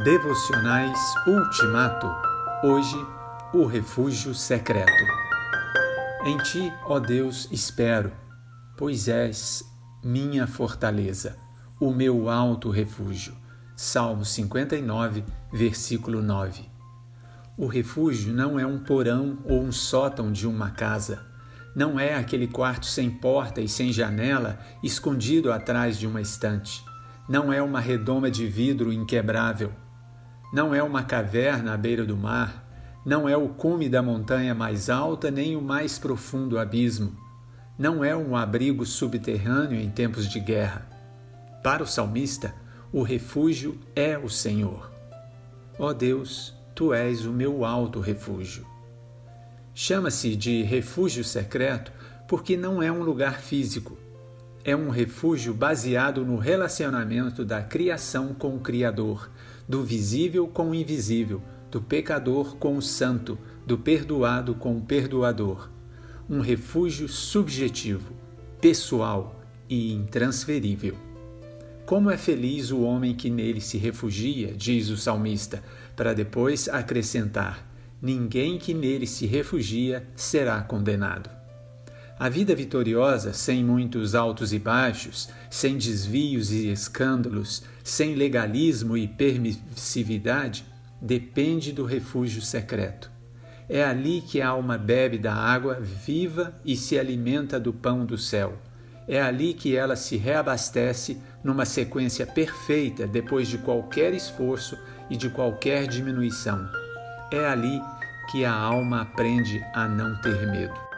Devocionais Ultimato. Hoje, o refúgio secreto. Em ti, ó Deus, espero, pois és minha fortaleza, o meu alto refúgio. Salmo 59, versículo 9. O refúgio não é um porão ou um sótão de uma casa. Não é aquele quarto sem porta e sem janela, escondido atrás de uma estante. Não é uma redoma de vidro inquebrável não é uma caverna à beira do mar, não é o cume da montanha mais alta, nem o mais profundo abismo. Não é um abrigo subterrâneo em tempos de guerra. Para o salmista, o refúgio é o Senhor. Ó oh Deus, tu és o meu alto refúgio. Chama-se de refúgio secreto porque não é um lugar físico. É um refúgio baseado no relacionamento da criação com o Criador, do visível com o invisível, do pecador com o santo, do perdoado com o perdoador. Um refúgio subjetivo, pessoal e intransferível. Como é feliz o homem que nele se refugia, diz o salmista, para depois acrescentar: ninguém que nele se refugia será condenado. A vida vitoriosa, sem muitos altos e baixos, sem desvios e escândalos, sem legalismo e permissividade, depende do refúgio secreto. É ali que a alma bebe da água viva e se alimenta do pão do céu. É ali que ela se reabastece numa sequência perfeita depois de qualquer esforço e de qualquer diminuição. É ali que a alma aprende a não ter medo.